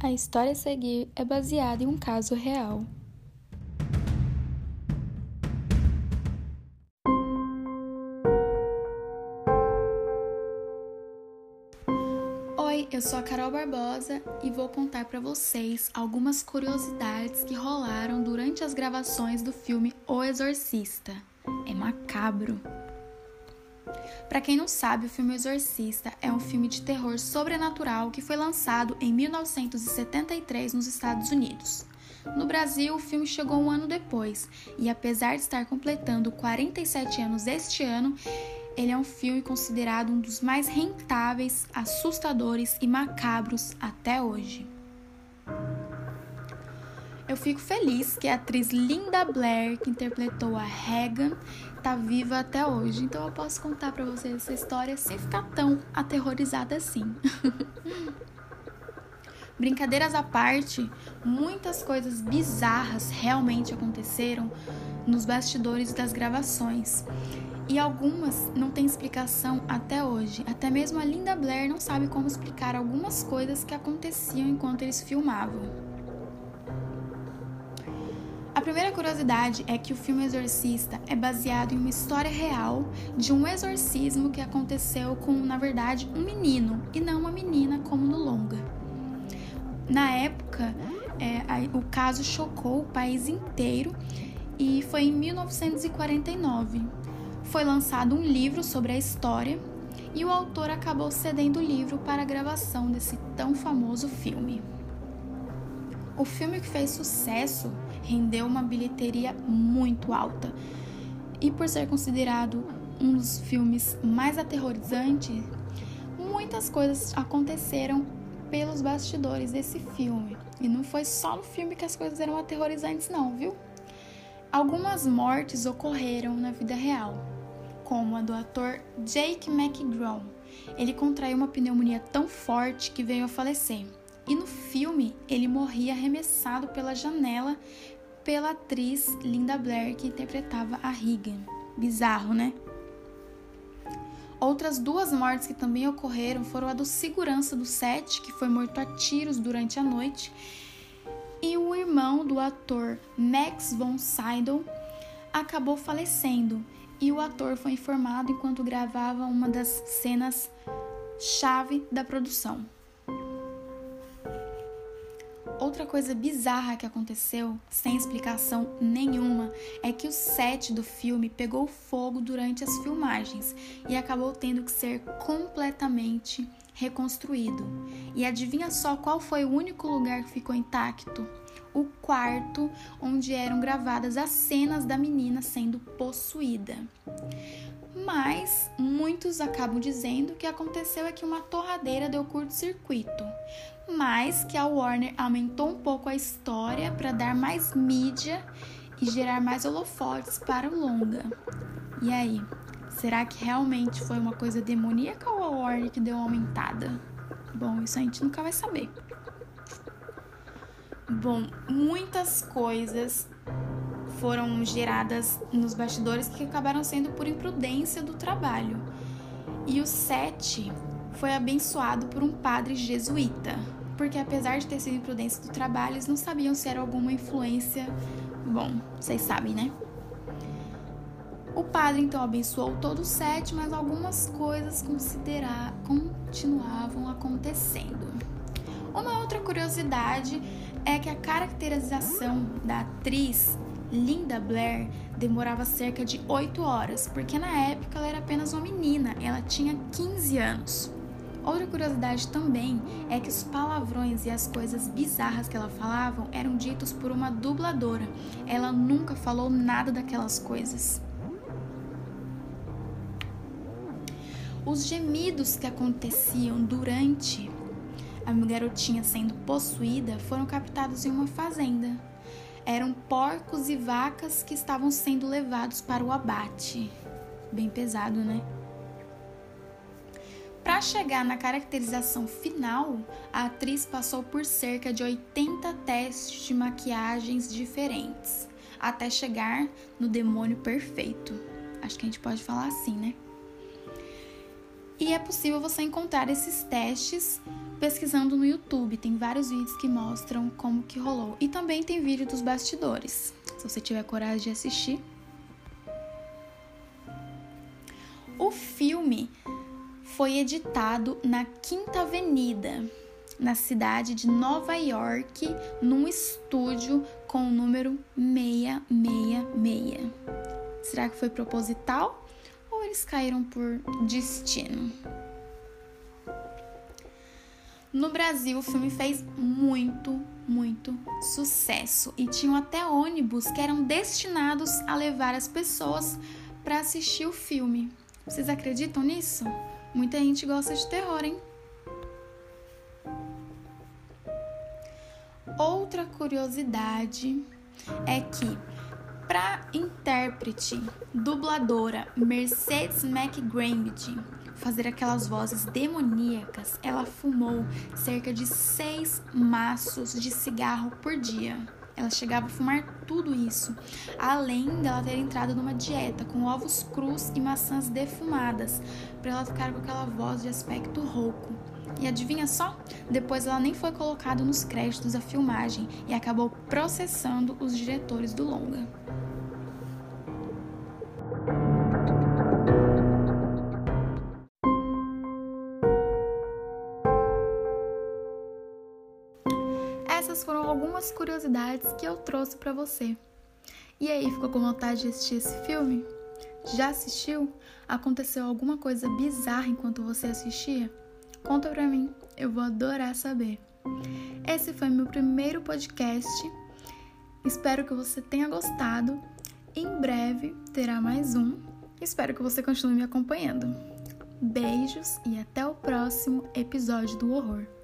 A história a seguir é baseada em um caso real. Oi, eu sou a Carol Barbosa e vou contar para vocês algumas curiosidades que rolaram durante as gravações do filme O Exorcista. É macabro. Para quem não sabe, o filme Exorcista é um filme de terror sobrenatural que foi lançado em 1973 nos Estados Unidos. No Brasil, o filme chegou um ano depois, e apesar de estar completando 47 anos este ano, ele é um filme considerado um dos mais rentáveis, assustadores e macabros até hoje. Eu fico feliz que a atriz Linda Blair, que interpretou a Regan, tá viva até hoje. Então eu posso contar para vocês essa história sem ficar tão aterrorizada assim. Brincadeiras à parte, muitas coisas bizarras realmente aconteceram nos bastidores das gravações. E algumas não têm explicação até hoje. Até mesmo a Linda Blair não sabe como explicar algumas coisas que aconteciam enquanto eles filmavam. A primeira curiosidade é que o filme Exorcista é baseado em uma história real de um exorcismo que aconteceu com, na verdade, um menino e não uma menina, como no longa. Na época, é, o caso chocou o país inteiro e foi em 1949. Foi lançado um livro sobre a história e o autor acabou cedendo o livro para a gravação desse tão famoso filme. O filme que fez sucesso rendeu uma bilheteria muito alta. E por ser considerado um dos filmes mais aterrorizantes, muitas coisas aconteceram pelos bastidores desse filme. E não foi só no filme que as coisas eram aterrorizantes, não, viu? Algumas mortes ocorreram na vida real, como a do ator Jake McGraw. Ele contraiu uma pneumonia tão forte que veio a falecer. E no filme, ele morria arremessado pela janela pela atriz Linda Blair, que interpretava a Regan. Bizarro, né? Outras duas mortes que também ocorreram foram a do segurança do set, que foi morto a tiros durante a noite, e o irmão do ator Max von Sydow acabou falecendo, e o ator foi informado enquanto gravava uma das cenas chave da produção. Outra coisa bizarra que aconteceu, sem explicação nenhuma, é que o set do filme pegou fogo durante as filmagens e acabou tendo que ser completamente reconstruído. E adivinha só qual foi o único lugar que ficou intacto? O quarto onde eram gravadas as cenas da menina sendo possuída. Mas muitos acabam dizendo que aconteceu é que uma torradeira deu curto-circuito mas que a Warner aumentou um pouco a história para dar mais mídia e gerar mais holofotes para o longa. E aí, será que realmente foi uma coisa demoníaca ou a Warner que deu uma aumentada? Bom, isso a gente nunca vai saber. Bom, muitas coisas foram geradas nos bastidores que acabaram sendo por imprudência do trabalho. E o set foi abençoado por um padre jesuíta porque apesar de ter sido imprudência do trabalho, eles não sabiam se era alguma influência. Bom, vocês sabem, né? O padre então abençoou todo o set, mas algumas coisas considerar continuavam acontecendo. Uma outra curiosidade é que a caracterização da atriz Linda Blair demorava cerca de 8 horas, porque na época ela era apenas uma menina, ela tinha 15 anos. Outra curiosidade também é que os palavrões e as coisas bizarras que ela falava eram ditos por uma dubladora. Ela nunca falou nada daquelas coisas. Os gemidos que aconteciam durante a garotinha sendo possuída foram captados em uma fazenda. Eram porcos e vacas que estavam sendo levados para o abate. Bem pesado, né? Para chegar na caracterização final, a atriz passou por cerca de 80 testes de maquiagens diferentes, até chegar no demônio perfeito. Acho que a gente pode falar assim, né? E é possível você encontrar esses testes pesquisando no YouTube. Tem vários vídeos que mostram como que rolou. E também tem vídeo dos bastidores. Se você tiver coragem de assistir. O filme foi editado na Quinta Avenida, na cidade de Nova York, num estúdio com o número 666. Será que foi proposital ou eles caíram por destino? No Brasil, o filme fez muito, muito sucesso e tinham até ônibus que eram destinados a levar as pessoas para assistir o filme. Vocês acreditam nisso? Muita gente gosta de terror, hein? Outra curiosidade é que para intérprete, dubladora Mercedes McGrambit fazer aquelas vozes demoníacas, ela fumou cerca de seis maços de cigarro por dia. Ela chegava a fumar tudo isso, além dela ter entrado numa dieta com ovos crus e maçãs defumadas, para ela ficar com aquela voz de aspecto rouco. E adivinha só? Depois ela nem foi colocada nos créditos da filmagem e acabou processando os diretores do longa. Essas foram algumas curiosidades que eu trouxe para você. E aí, ficou com vontade de assistir esse filme? Já assistiu? Aconteceu alguma coisa bizarra enquanto você assistia? Conta pra mim, eu vou adorar saber. Esse foi meu primeiro podcast. Espero que você tenha gostado. Em breve terá mais um. Espero que você continue me acompanhando. Beijos e até o próximo episódio do Horror.